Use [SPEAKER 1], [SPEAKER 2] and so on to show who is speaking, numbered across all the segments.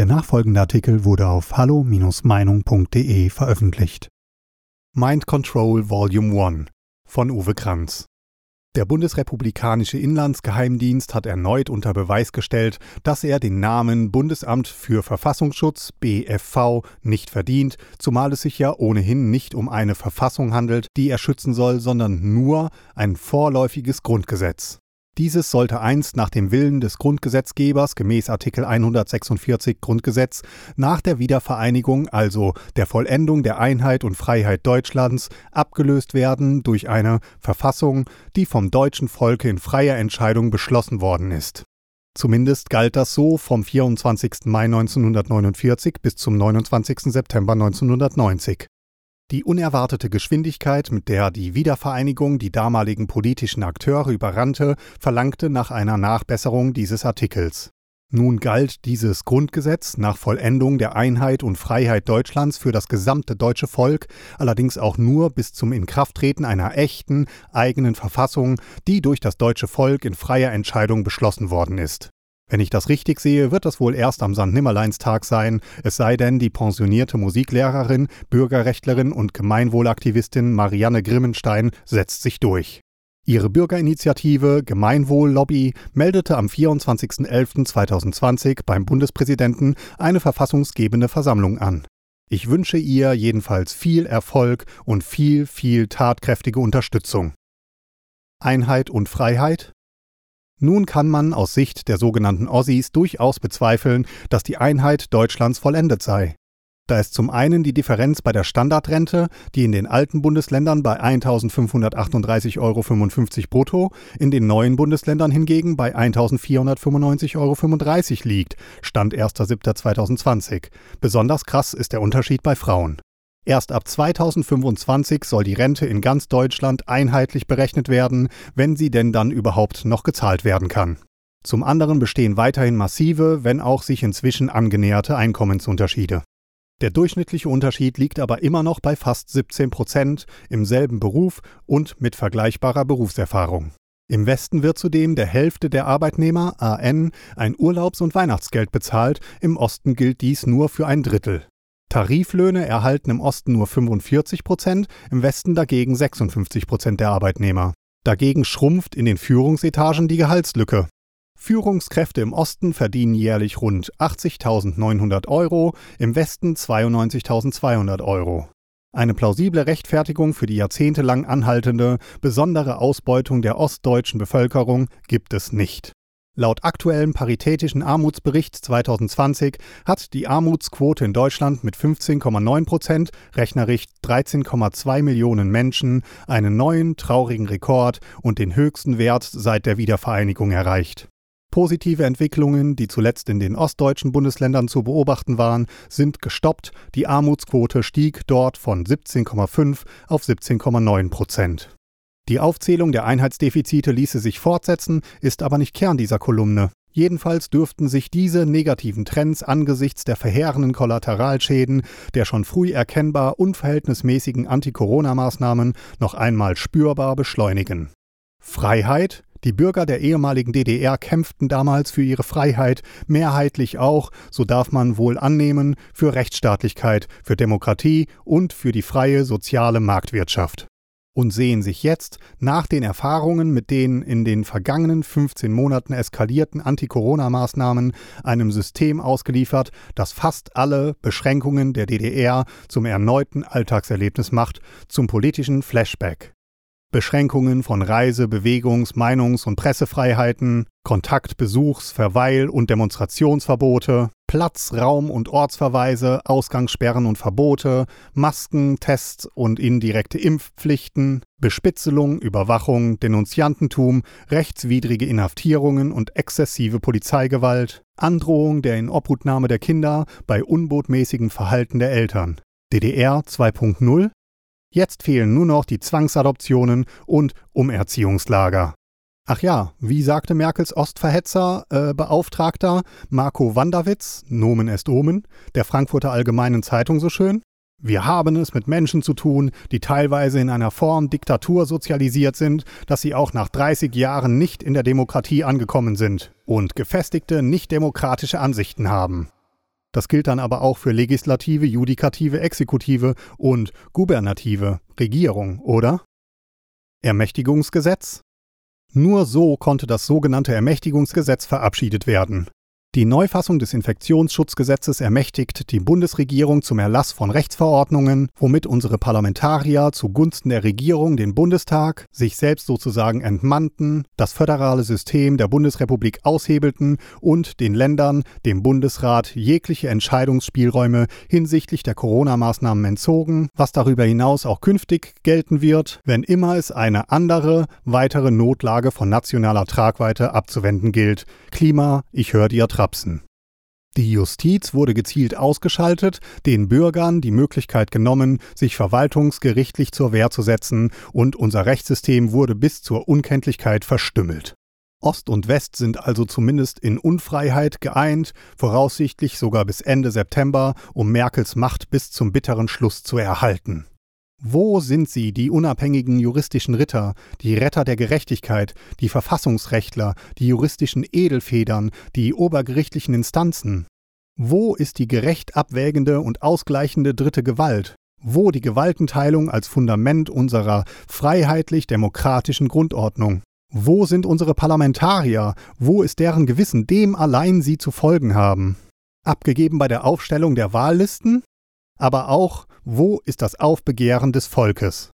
[SPEAKER 1] Der nachfolgende Artikel wurde auf hallo-meinung.de veröffentlicht. Mind Control Volume 1 von Uwe Kranz. Der bundesrepublikanische Inlandsgeheimdienst hat erneut unter Beweis gestellt, dass er den Namen Bundesamt für Verfassungsschutz BFV nicht verdient, zumal es sich ja ohnehin nicht um eine Verfassung handelt, die er schützen soll, sondern nur ein vorläufiges Grundgesetz. Dieses sollte einst nach dem Willen des Grundgesetzgebers gemäß Artikel 146 Grundgesetz nach der Wiedervereinigung, also der Vollendung der Einheit und Freiheit Deutschlands, abgelöst werden durch eine Verfassung, die vom deutschen Volke in freier Entscheidung beschlossen worden ist. Zumindest galt das so vom 24. Mai 1949 bis zum 29. September 1990. Die unerwartete Geschwindigkeit, mit der die Wiedervereinigung die damaligen politischen Akteure überrannte, verlangte nach einer Nachbesserung dieses Artikels. Nun galt dieses Grundgesetz nach Vollendung der Einheit und Freiheit Deutschlands für das gesamte deutsche Volk, allerdings auch nur bis zum Inkrafttreten einer echten, eigenen Verfassung, die durch das deutsche Volk in freier Entscheidung beschlossen worden ist. Wenn ich das richtig sehe, wird das wohl erst am St. Nimmerleinstag sein, es sei denn, die pensionierte Musiklehrerin, Bürgerrechtlerin und Gemeinwohlaktivistin Marianne Grimmenstein setzt sich durch. Ihre Bürgerinitiative Gemeinwohl-Lobby meldete am 24.11.2020 beim Bundespräsidenten eine verfassungsgebende Versammlung an. Ich wünsche ihr jedenfalls viel Erfolg und viel, viel tatkräftige Unterstützung. Einheit und Freiheit? Nun kann man aus Sicht der sogenannten Ossis durchaus bezweifeln, dass die Einheit Deutschlands vollendet sei. Da ist zum einen die Differenz bei der Standardrente, die in den alten Bundesländern bei 1.538,55 Euro brutto, in den neuen Bundesländern hingegen bei 1.495,35 Euro liegt, Stand 1.7.2020. Besonders krass ist der Unterschied bei Frauen. Erst ab 2025 soll die Rente in ganz Deutschland einheitlich berechnet werden, wenn sie denn dann überhaupt noch gezahlt werden kann. Zum anderen bestehen weiterhin massive, wenn auch sich inzwischen angenäherte Einkommensunterschiede. Der durchschnittliche Unterschied liegt aber immer noch bei fast 17 Prozent im selben Beruf und mit vergleichbarer Berufserfahrung. Im Westen wird zudem der Hälfte der Arbeitnehmer AN ein Urlaubs- und Weihnachtsgeld bezahlt, im Osten gilt dies nur für ein Drittel. Tariflöhne erhalten im Osten nur 45 Prozent, im Westen dagegen 56 Prozent der Arbeitnehmer. Dagegen schrumpft in den Führungsetagen die Gehaltslücke. Führungskräfte im Osten verdienen jährlich rund 80.900 Euro, im Westen 92.200 Euro. Eine plausible Rechtfertigung für die jahrzehntelang anhaltende, besondere Ausbeutung der ostdeutschen Bevölkerung gibt es nicht. Laut aktuellem Paritätischen Armutsbericht 2020 hat die Armutsquote in Deutschland mit 15,9 Prozent, rechnerisch 13,2 Millionen Menschen, einen neuen traurigen Rekord und den höchsten Wert seit der Wiedervereinigung erreicht. Positive Entwicklungen, die zuletzt in den ostdeutschen Bundesländern zu beobachten waren, sind gestoppt. Die Armutsquote stieg dort von 17,5 auf 17,9 Prozent. Die Aufzählung der Einheitsdefizite ließe sich fortsetzen, ist aber nicht Kern dieser Kolumne. Jedenfalls dürften sich diese negativen Trends angesichts der verheerenden Kollateralschäden der schon früh erkennbar unverhältnismäßigen Anti-Corona-Maßnahmen noch einmal spürbar beschleunigen. Freiheit? Die Bürger der ehemaligen DDR kämpften damals für ihre Freiheit, mehrheitlich auch, so darf man wohl annehmen, für Rechtsstaatlichkeit, für Demokratie und für die freie soziale Marktwirtschaft und sehen sich jetzt nach den Erfahrungen mit den in den vergangenen 15 Monaten eskalierten Anti-Corona-Maßnahmen einem System ausgeliefert, das fast alle Beschränkungen der DDR zum erneuten Alltagserlebnis macht, zum politischen Flashback. Beschränkungen von Reise-, Bewegungs-, Meinungs- und Pressefreiheiten, Kontakt-, Besuchs-, Verweil- und Demonstrationsverbote, Platz-, Raum- und Ortsverweise, Ausgangssperren und Verbote, Masken, Tests und indirekte Impfpflichten, Bespitzelung, Überwachung, Denunziantentum, rechtswidrige Inhaftierungen und exzessive Polizeigewalt, Androhung der Inobhutnahme der Kinder bei unbotmäßigem Verhalten der Eltern. DDR 2.0 Jetzt fehlen nur noch die Zwangsadoptionen und Umerziehungslager. Ach ja, wie sagte Merkels Ostverhetzer äh, Beauftragter Marco Wanderwitz, Nomen est Omen, der Frankfurter Allgemeinen Zeitung so schön? Wir haben es mit Menschen zu tun, die teilweise in einer Form Diktatur sozialisiert sind, dass sie auch nach 30 Jahren nicht in der Demokratie angekommen sind und gefestigte, nicht demokratische Ansichten haben. Das gilt dann aber auch für Legislative, Judikative, Exekutive und Gubernative, Regierung, oder? Ermächtigungsgesetz? Nur so konnte das sogenannte Ermächtigungsgesetz verabschiedet werden. Die Neufassung des Infektionsschutzgesetzes ermächtigt die Bundesregierung zum Erlass von Rechtsverordnungen, womit unsere Parlamentarier zugunsten der Regierung den Bundestag, sich selbst sozusagen entmannten, das föderale System der Bundesrepublik aushebelten und den Ländern, dem Bundesrat, jegliche Entscheidungsspielräume hinsichtlich der Corona-Maßnahmen entzogen, was darüber hinaus auch künftig gelten wird, wenn immer es eine andere, weitere Notlage von nationaler Tragweite abzuwenden gilt. Klima, ich höre dir Trapsen. Die Justiz wurde gezielt ausgeschaltet, den Bürgern die Möglichkeit genommen, sich verwaltungsgerichtlich zur Wehr zu setzen, und unser Rechtssystem wurde bis zur Unkenntlichkeit verstümmelt. Ost und West sind also zumindest in Unfreiheit geeint, voraussichtlich sogar bis Ende September, um Merkels Macht bis zum bitteren Schluss zu erhalten. Wo sind sie, die unabhängigen juristischen Ritter, die Retter der Gerechtigkeit, die Verfassungsrechtler, die juristischen Edelfedern, die obergerichtlichen Instanzen? Wo ist die gerecht abwägende und ausgleichende dritte Gewalt? Wo die Gewaltenteilung als Fundament unserer freiheitlich-demokratischen Grundordnung? Wo sind unsere Parlamentarier? Wo ist deren Gewissen, dem allein sie zu folgen haben? Abgegeben bei der Aufstellung der Wahllisten? Aber auch wo ist das Aufbegehren des Volkes?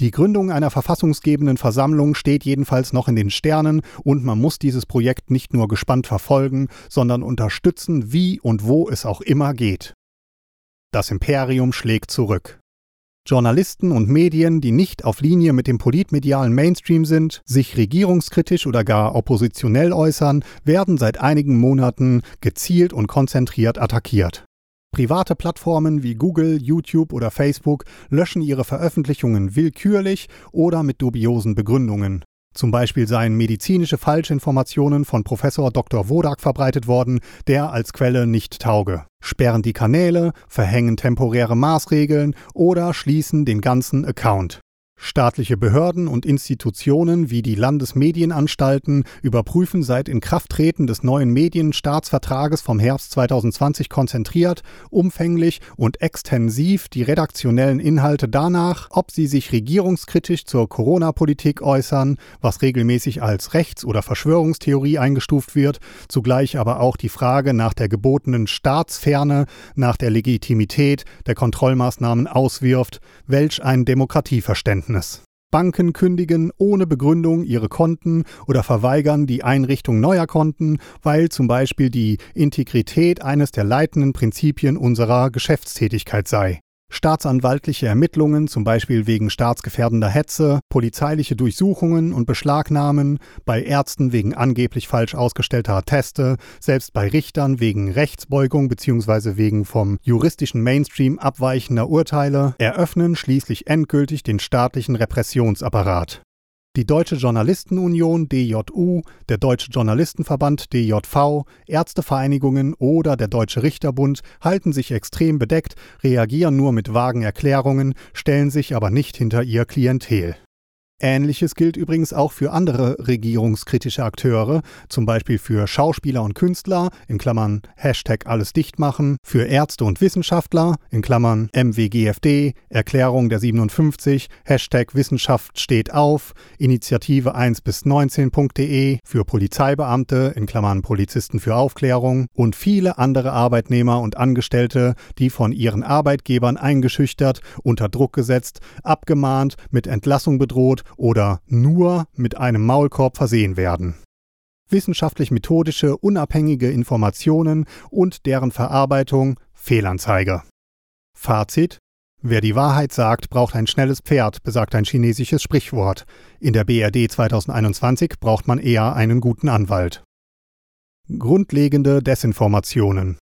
[SPEAKER 1] Die Gründung einer verfassungsgebenden Versammlung steht jedenfalls noch in den Sternen und man muss dieses Projekt nicht nur gespannt verfolgen, sondern unterstützen, wie und wo es auch immer geht. Das Imperium schlägt zurück. Journalisten und Medien, die nicht auf Linie mit dem politmedialen Mainstream sind, sich regierungskritisch oder gar oppositionell äußern, werden seit einigen Monaten gezielt und konzentriert attackiert. Private Plattformen wie Google, YouTube oder Facebook löschen ihre Veröffentlichungen willkürlich oder mit dubiosen Begründungen. Zum Beispiel seien medizinische Falschinformationen von Professor Dr. Wodak verbreitet worden, der als Quelle nicht tauge, sperren die Kanäle, verhängen temporäre Maßregeln oder schließen den ganzen Account. Staatliche Behörden und Institutionen wie die Landesmedienanstalten überprüfen seit Inkrafttreten des neuen Medienstaatsvertrages vom Herbst 2020 konzentriert, umfänglich und extensiv die redaktionellen Inhalte danach, ob sie sich regierungskritisch zur Corona-Politik äußern, was regelmäßig als Rechts- oder Verschwörungstheorie eingestuft wird, zugleich aber auch die Frage nach der gebotenen Staatsferne, nach der Legitimität der Kontrollmaßnahmen auswirft, welch ein Demokratieverständnis. Erkenntnis. Banken kündigen ohne Begründung ihre Konten oder verweigern die Einrichtung neuer Konten, weil zum Beispiel die Integrität eines der leitenden Prinzipien unserer Geschäftstätigkeit sei staatsanwaltliche Ermittlungen, zum Beispiel wegen staatsgefährdender Hetze, polizeiliche Durchsuchungen und Beschlagnahmen, bei Ärzten wegen angeblich falsch ausgestellter Teste, selbst bei Richtern wegen Rechtsbeugung bzw. wegen vom juristischen Mainstream abweichender Urteile, eröffnen schließlich endgültig den staatlichen Repressionsapparat. Die Deutsche Journalistenunion DJU, der Deutsche Journalistenverband DJV, Ärztevereinigungen oder der Deutsche Richterbund halten sich extrem bedeckt, reagieren nur mit vagen Erklärungen, stellen sich aber nicht hinter ihr Klientel. Ähnliches gilt übrigens auch für andere regierungskritische Akteure, zum Beispiel für Schauspieler und Künstler, in Klammern Hashtag alles dicht machen, für Ärzte und Wissenschaftler, in Klammern MWGFD, Erklärung der 57, Hashtag Wissenschaft steht auf, Initiative 1 bis 19.de, für Polizeibeamte, in Klammern Polizisten für Aufklärung und viele andere Arbeitnehmer und Angestellte, die von ihren Arbeitgebern eingeschüchtert, unter Druck gesetzt, abgemahnt, mit Entlassung bedroht oder nur mit einem Maulkorb versehen werden. Wissenschaftlich-methodische, unabhängige Informationen und deren Verarbeitung Fehlanzeige. Fazit Wer die Wahrheit sagt, braucht ein schnelles Pferd, besagt ein chinesisches Sprichwort. In der BRD 2021 braucht man eher einen guten Anwalt. Grundlegende Desinformationen.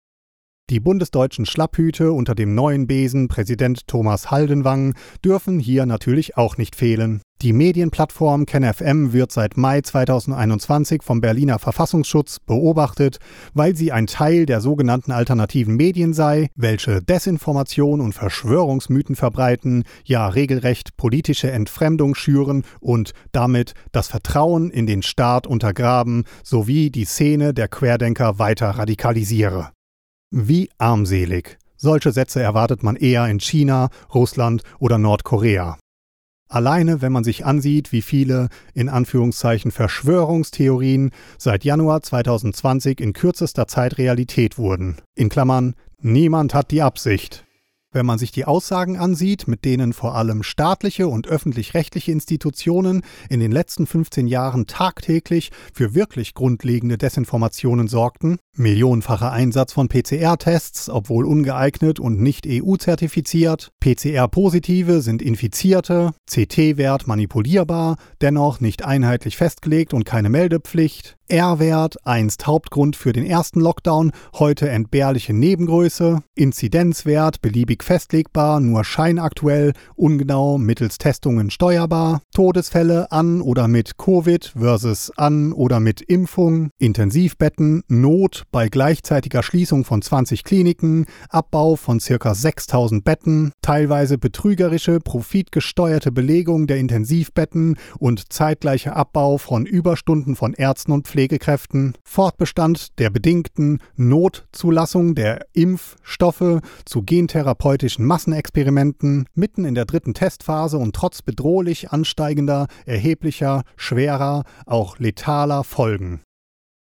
[SPEAKER 1] Die bundesdeutschen Schlapphüte unter dem neuen Besen Präsident Thomas Haldenwang dürfen hier natürlich auch nicht fehlen. Die Medienplattform KenFM wird seit Mai 2021 vom Berliner Verfassungsschutz beobachtet, weil sie ein Teil der sogenannten alternativen Medien sei, welche Desinformation und Verschwörungsmythen verbreiten, ja regelrecht politische Entfremdung schüren und damit das Vertrauen in den Staat untergraben sowie die Szene der Querdenker weiter radikalisiere. Wie armselig. Solche Sätze erwartet man eher in China, Russland oder Nordkorea. Alleine, wenn man sich ansieht, wie viele in Anführungszeichen Verschwörungstheorien seit Januar 2020 in kürzester Zeit Realität wurden. In Klammern, niemand hat die Absicht. Wenn man sich die Aussagen ansieht, mit denen vor allem staatliche und öffentlich-rechtliche Institutionen in den letzten 15 Jahren tagtäglich für wirklich grundlegende Desinformationen sorgten, millionenfacher Einsatz von PCR-Tests, obwohl ungeeignet und nicht EU-zertifiziert, PCR-Positive sind Infizierte, CT-Wert manipulierbar, dennoch nicht einheitlich festgelegt und keine Meldepflicht, R-Wert, einst Hauptgrund für den ersten Lockdown, heute entbehrliche Nebengröße, Inzidenzwert, beliebig festlegbar, nur scheinaktuell, ungenau, mittels Testungen steuerbar, Todesfälle an oder mit Covid versus an oder mit Impfung, Intensivbetten, Not bei gleichzeitiger Schließung von 20 Kliniken, Abbau von ca. 6000 Betten, teilweise betrügerische, profitgesteuerte Belegung der Intensivbetten und zeitgleicher Abbau von Überstunden von Ärzten und Pflegekräften, Fortbestand der bedingten Notzulassung der Impfstoffe zu gentherapeutischen Massenexperimenten, mitten in der dritten Testphase und trotz bedrohlich ansteigender, erheblicher, schwerer, auch letaler Folgen.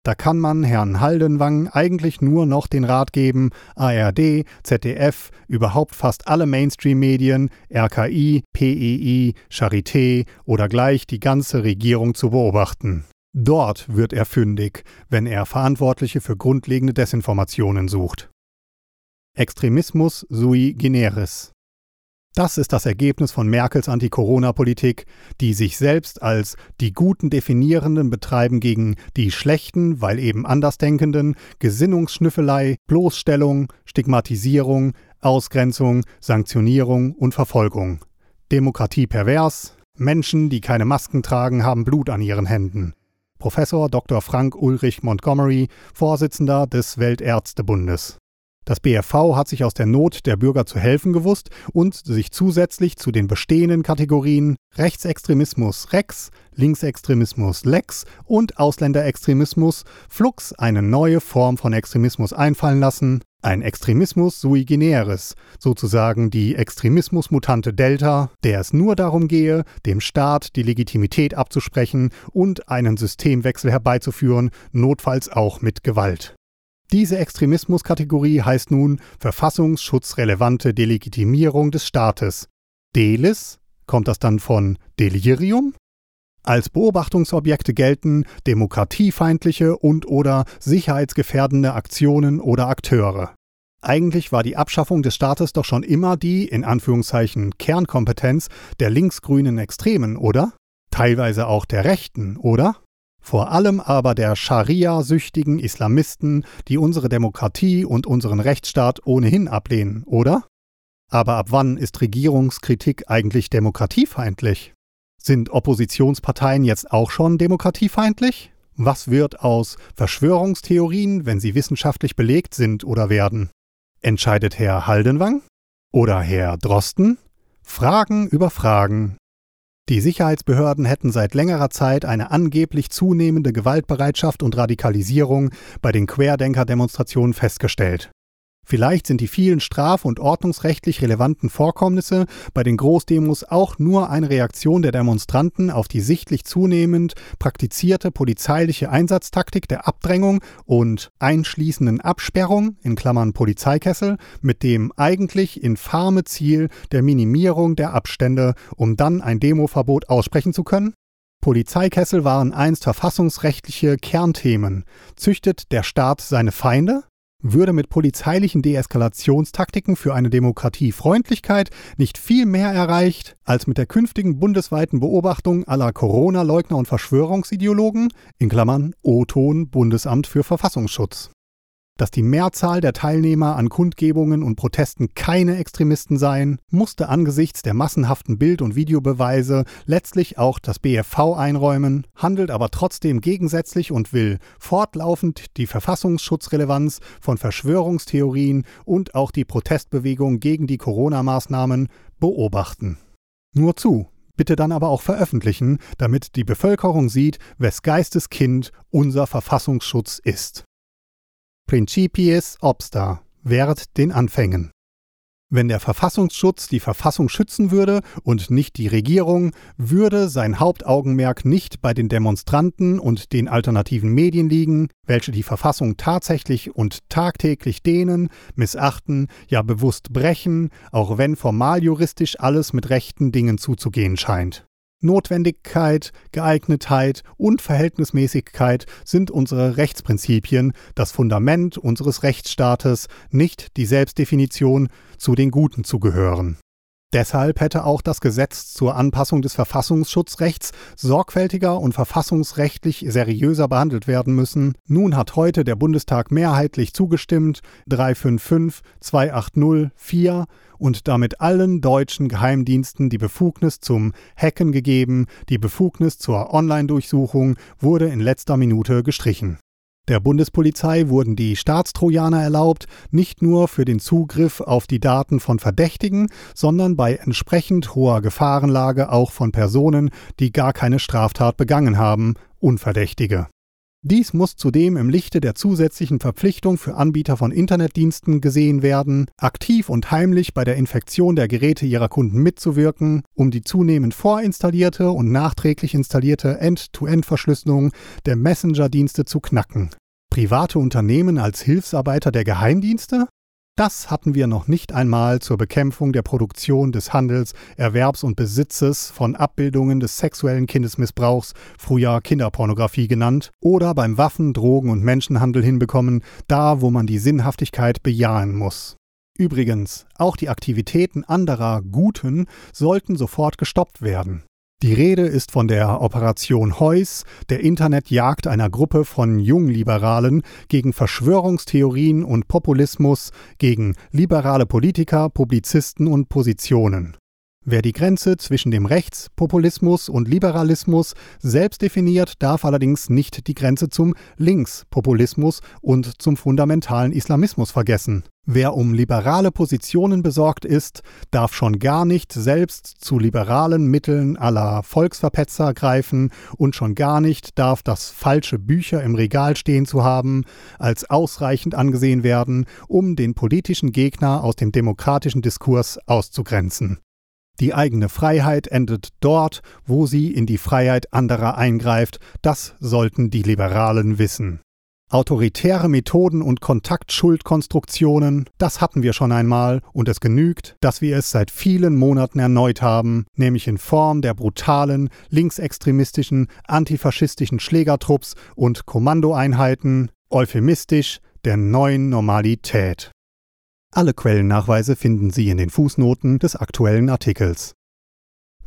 [SPEAKER 1] Da kann man Herrn Haldenwang eigentlich nur noch den Rat geben, ARD, ZDF, überhaupt fast alle Mainstream-Medien, RKI, PEI, Charité oder gleich die ganze Regierung zu beobachten. Dort wird er fündig, wenn er Verantwortliche für grundlegende Desinformationen sucht. Extremismus sui generis. Das ist das Ergebnis von Merkels Anti-Corona-Politik, die sich selbst als die Guten definierenden betreiben gegen die Schlechten, weil eben Andersdenkenden, Gesinnungsschnüffelei, Bloßstellung, Stigmatisierung, Ausgrenzung, Sanktionierung und Verfolgung. Demokratie pervers, Menschen, die keine Masken tragen, haben Blut an ihren Händen. Professor Dr. Frank Ulrich Montgomery, Vorsitzender des Weltärztebundes. Das BFV hat sich aus der Not der Bürger zu helfen gewusst und sich zusätzlich zu den bestehenden Kategorien Rechtsextremismus Rex, Linksextremismus Lex und Ausländerextremismus Flux eine neue Form von Extremismus einfallen lassen, ein Extremismus sui generis, sozusagen die Extremismusmutante Delta, der es nur darum gehe, dem Staat die Legitimität abzusprechen und einen Systemwechsel herbeizuführen, notfalls auch mit Gewalt. Diese Extremismuskategorie heißt nun verfassungsschutzrelevante Delegitimierung des Staates. Delis, kommt das dann von Delirium? Als Beobachtungsobjekte gelten demokratiefeindliche und/oder sicherheitsgefährdende Aktionen oder Akteure. Eigentlich war die Abschaffung des Staates doch schon immer die, in Anführungszeichen, Kernkompetenz der linksgrünen Extremen, oder? Teilweise auch der Rechten, oder? Vor allem aber der Scharia-süchtigen Islamisten, die unsere Demokratie und unseren Rechtsstaat ohnehin ablehnen, oder? Aber ab wann ist Regierungskritik eigentlich demokratiefeindlich? Sind Oppositionsparteien jetzt auch schon demokratiefeindlich? Was wird aus Verschwörungstheorien, wenn sie wissenschaftlich belegt sind oder werden? Entscheidet Herr Haldenwang? Oder Herr Drosten? Fragen über Fragen, die Sicherheitsbehörden hätten seit längerer Zeit eine angeblich zunehmende Gewaltbereitschaft und Radikalisierung bei den Querdenker-Demonstrationen festgestellt. Vielleicht sind die vielen straf- und ordnungsrechtlich relevanten Vorkommnisse bei den Großdemos auch nur eine Reaktion der Demonstranten auf die sichtlich zunehmend praktizierte polizeiliche Einsatztaktik der Abdrängung und einschließenden Absperrung in Klammern Polizeikessel mit dem eigentlich infame Ziel der Minimierung der Abstände, um dann ein Demoverbot aussprechen zu können? Polizeikessel waren einst verfassungsrechtliche Kernthemen. Züchtet der Staat seine Feinde? Würde mit polizeilichen Deeskalationstaktiken für eine Demokratie Freundlichkeit nicht viel mehr erreicht als mit der künftigen bundesweiten Beobachtung aller Corona-Leugner und Verschwörungsideologen, in Klammern O-Ton Bundesamt für Verfassungsschutz dass die Mehrzahl der Teilnehmer an Kundgebungen und Protesten keine Extremisten seien, musste angesichts der massenhaften Bild- und Videobeweise letztlich auch das BFV einräumen, handelt aber trotzdem gegensätzlich und will fortlaufend die Verfassungsschutzrelevanz von Verschwörungstheorien und auch die Protestbewegung gegen die Corona-Maßnahmen beobachten. Nur zu, bitte dann aber auch veröffentlichen, damit die Bevölkerung sieht, wes Geistes Kind unser Verfassungsschutz ist. Principiis obsta, währt den Anfängen. Wenn der Verfassungsschutz die Verfassung schützen würde und nicht die Regierung, würde sein Hauptaugenmerk nicht bei den Demonstranten und den alternativen Medien liegen, welche die Verfassung tatsächlich und tagtäglich dehnen, missachten, ja bewusst brechen, auch wenn formal juristisch alles mit rechten Dingen zuzugehen scheint. Notwendigkeit, Geeignetheit und Verhältnismäßigkeit sind unsere Rechtsprinzipien, das Fundament unseres Rechtsstaates, nicht die Selbstdefinition, zu den Guten zu gehören. Deshalb hätte auch das Gesetz zur Anpassung des Verfassungsschutzrechts sorgfältiger und verfassungsrechtlich seriöser behandelt werden müssen. Nun hat heute der Bundestag mehrheitlich zugestimmt, 355 280 4 und damit allen deutschen Geheimdiensten die Befugnis zum Hacken gegeben, die Befugnis zur Online-Durchsuchung wurde in letzter Minute gestrichen. Der Bundespolizei wurden die Staatstrojaner erlaubt, nicht nur für den Zugriff auf die Daten von Verdächtigen, sondern bei entsprechend hoher Gefahrenlage auch von Personen, die gar keine Straftat begangen haben, Unverdächtige. Dies muss zudem im Lichte der zusätzlichen Verpflichtung für Anbieter von Internetdiensten gesehen werden, aktiv und heimlich bei der Infektion der Geräte ihrer Kunden mitzuwirken, um die zunehmend vorinstallierte und nachträglich installierte End-to-End-Verschlüsselung der Messenger-Dienste zu knacken. Private Unternehmen als Hilfsarbeiter der Geheimdienste? Das hatten wir noch nicht einmal zur Bekämpfung der Produktion des Handels, Erwerbs und Besitzes von Abbildungen des sexuellen Kindesmissbrauchs, früher Kinderpornografie genannt, oder beim Waffen-, Drogen- und Menschenhandel hinbekommen, da wo man die Sinnhaftigkeit bejahen muss. Übrigens, auch die Aktivitäten anderer Guten sollten sofort gestoppt werden. Die Rede ist von der Operation Heuss, der Internetjagd einer Gruppe von Jungliberalen gegen Verschwörungstheorien und Populismus, gegen liberale Politiker, Publizisten und Positionen. Wer die Grenze zwischen dem Rechtspopulismus und Liberalismus selbst definiert, darf allerdings nicht die Grenze zum Linkspopulismus und zum fundamentalen Islamismus vergessen. Wer um liberale Positionen besorgt ist, darf schon gar nicht selbst zu liberalen Mitteln aller Volksverpetzer greifen und schon gar nicht darf das falsche Bücher im Regal stehen zu haben als ausreichend angesehen werden, um den politischen Gegner aus dem demokratischen Diskurs auszugrenzen. Die eigene Freiheit endet dort, wo sie in die Freiheit anderer eingreift, das sollten die Liberalen wissen. Autoritäre Methoden und Kontaktschuldkonstruktionen, das hatten wir schon einmal und es genügt, dass wir es seit vielen Monaten erneut haben, nämlich in Form der brutalen, linksextremistischen, antifaschistischen Schlägertrupps und Kommandoeinheiten, euphemistisch der neuen Normalität. Alle Quellennachweise finden Sie in den Fußnoten des aktuellen Artikels.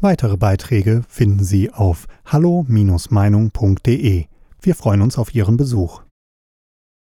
[SPEAKER 1] Weitere Beiträge finden Sie auf hallo-meinung.de. Wir freuen uns auf Ihren Besuch.